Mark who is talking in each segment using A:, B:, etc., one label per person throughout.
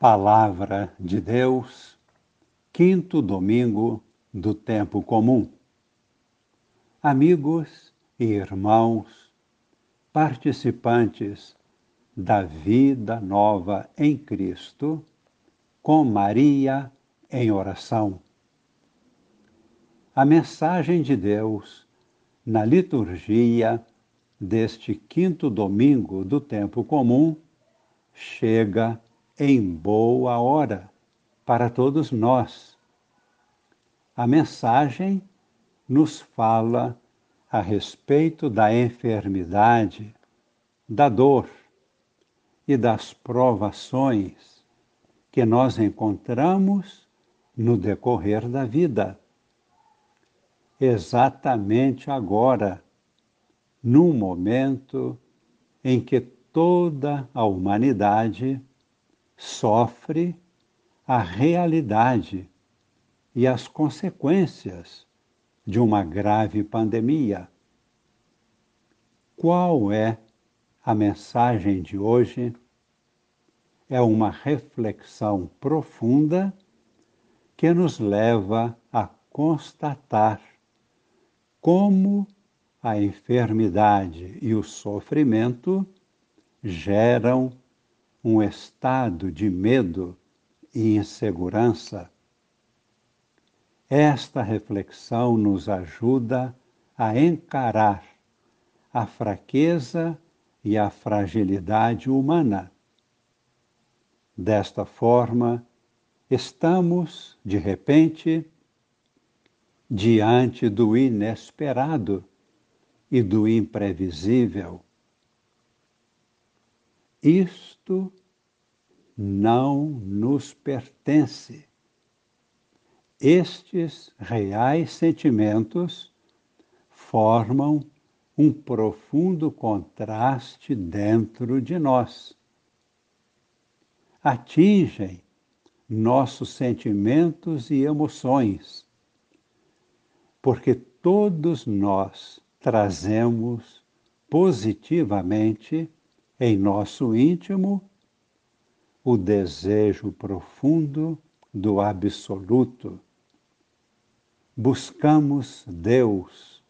A: Palavra de Deus, quinto domingo do tempo comum. Amigos e irmãos, participantes da vida nova em Cristo, com Maria em oração. A mensagem de Deus na liturgia deste quinto domingo do tempo comum chega em boa hora para todos nós. A mensagem nos fala a respeito da enfermidade, da dor e das provações que nós encontramos no decorrer da vida. Exatamente agora, num momento em que toda a humanidade sofre a realidade e as consequências de uma grave pandemia. Qual é a mensagem de hoje? É uma reflexão profunda que nos leva a constatar como a enfermidade e o sofrimento geram um estado de medo e insegurança. Esta reflexão nos ajuda a encarar a fraqueza e a fragilidade humana. Desta forma, estamos, de repente, diante do inesperado e do imprevisível isto não nos pertence. Estes reais sentimentos formam um profundo contraste dentro de nós. Atingem nossos sentimentos e emoções, porque todos nós trazemos positivamente em nosso íntimo o desejo profundo do absoluto. Buscamos Deus.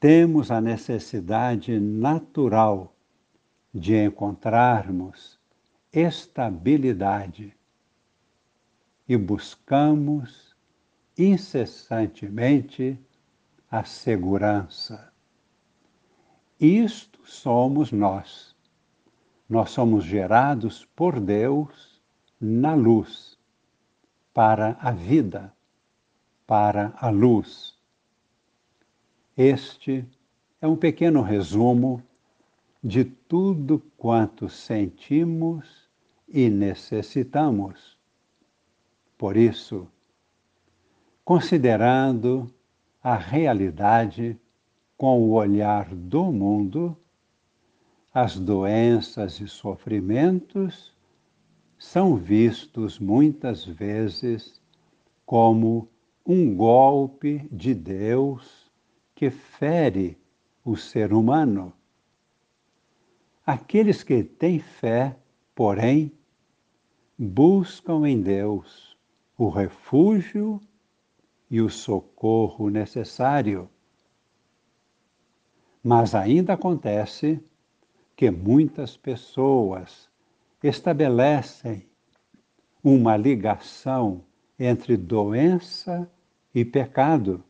A: Temos a necessidade natural de encontrarmos estabilidade e buscamos incessantemente a segurança. Isto somos nós. Nós somos gerados por Deus na luz, para a vida, para a luz. Este é um pequeno resumo de tudo quanto sentimos e necessitamos. Por isso, considerando a realidade com o olhar do mundo, as doenças e sofrimentos são vistos muitas vezes como um golpe de Deus que fere o ser humano. Aqueles que têm fé, porém, buscam em Deus o refúgio e o socorro necessário. Mas ainda acontece que muitas pessoas estabelecem uma ligação entre doença e pecado.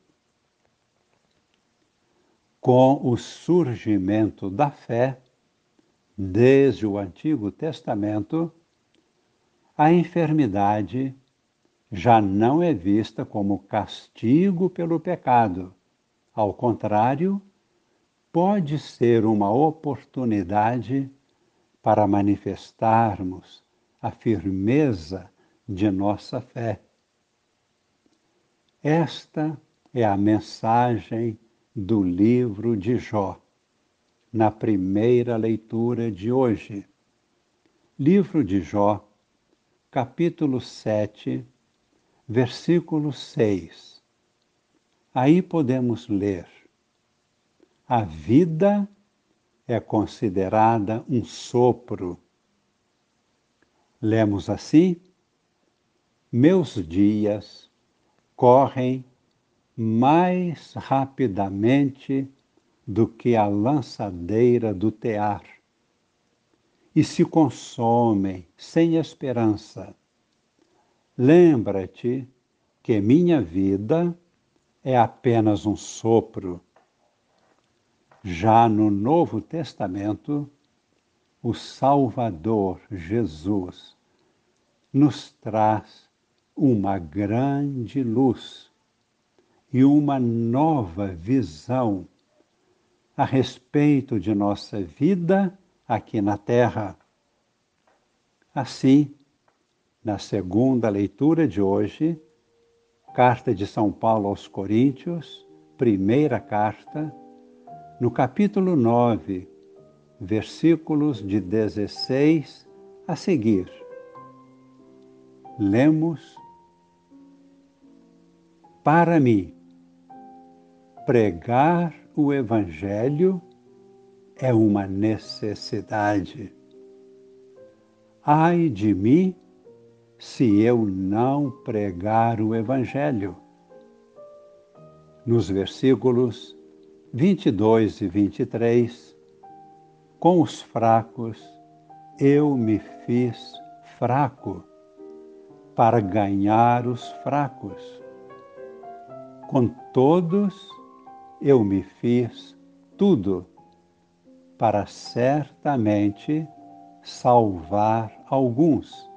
A: Com o surgimento da fé, desde o Antigo Testamento, a enfermidade já não é vista como castigo pelo pecado. Ao contrário, pode ser uma oportunidade para manifestarmos a firmeza de nossa fé. Esta é a mensagem do livro de Jó, na primeira leitura de hoje. Livro de Jó, capítulo 7, versículo 6. Aí podemos ler: a vida é considerada um sopro. Lemos assim: Meus dias correm mais rapidamente do que a lançadeira do tear e se consomem sem esperança. Lembra-te que minha vida é apenas um sopro. Já no Novo Testamento, o Salvador Jesus nos traz uma grande luz e uma nova visão a respeito de nossa vida aqui na Terra. Assim, na segunda leitura de hoje, Carta de São Paulo aos Coríntios, primeira carta, no capítulo 9, versículos de 16 a seguir. Lemos: Para mim, pregar o Evangelho é uma necessidade. Ai de mim se eu não pregar o Evangelho. Nos versículos 22 e 23, com os fracos eu me fiz fraco para ganhar os fracos. Com todos eu me fiz tudo para certamente salvar alguns.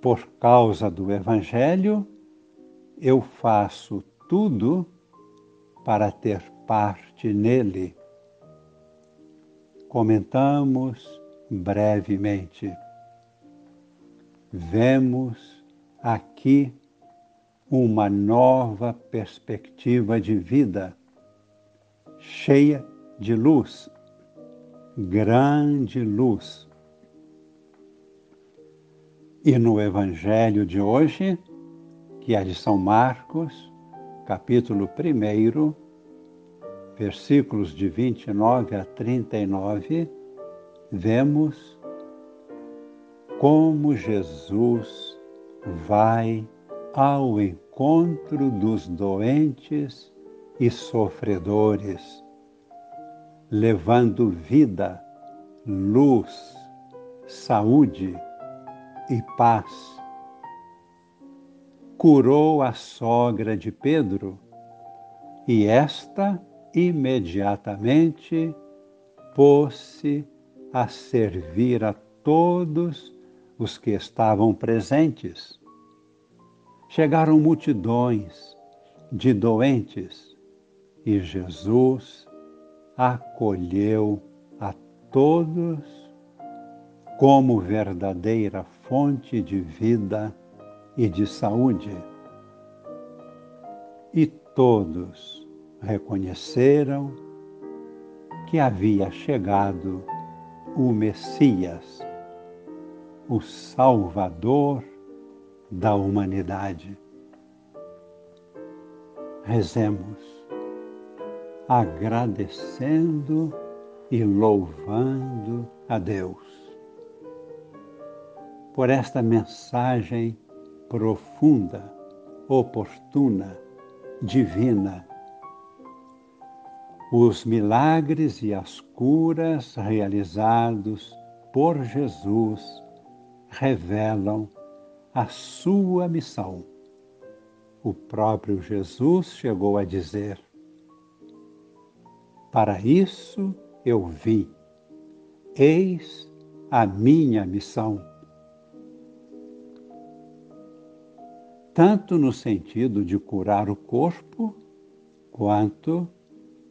A: Por causa do Evangelho, eu faço tudo para ter parte nele. Comentamos brevemente. Vemos aqui uma nova perspectiva de vida, cheia de luz, grande luz. E no Evangelho de hoje, que é de São Marcos, capítulo 1, versículos de 29 a 39, vemos como Jesus vai ao encontro dos doentes e sofredores levando vida, luz, saúde e paz. Curou a sogra de Pedro e esta imediatamente pôs-se a servir a todos os que estavam presentes. Chegaram multidões de doentes e Jesus acolheu a todos como verdadeira fonte de vida e de saúde. E todos reconheceram que havia chegado o Messias, o Salvador da humanidade. Rezemos agradecendo e louvando a Deus por esta mensagem profunda, oportuna, divina. Os milagres e as curas realizados por Jesus revelam a sua missão. O próprio Jesus chegou a dizer: para isso eu vim. Eis a minha missão. Tanto no sentido de curar o corpo, quanto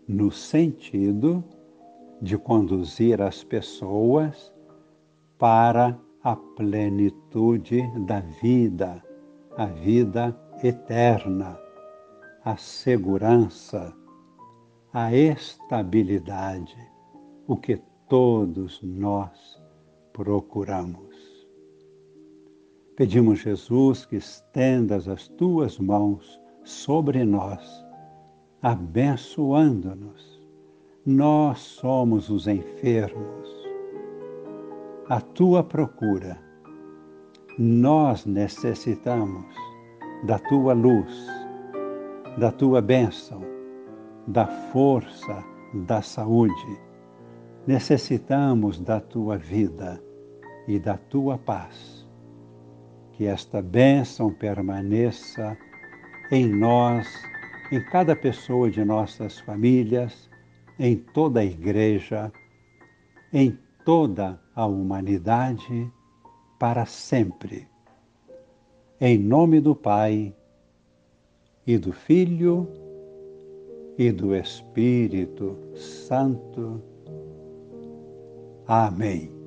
A: no sentido de conduzir as pessoas para a plenitude da vida, a vida eterna, a segurança a estabilidade, o que todos nós procuramos. Pedimos, Jesus, que estendas as tuas mãos sobre nós, abençoando-nos. Nós somos os enfermos. à tua procura. Nós necessitamos da tua luz, da tua bênção, da força, da saúde. Necessitamos da tua vida e da tua paz. Que esta bênção permaneça em nós, em cada pessoa de nossas famílias, em toda a igreja, em toda a humanidade, para sempre. Em nome do Pai, e do Filho, e do Espírito Santo. Amém.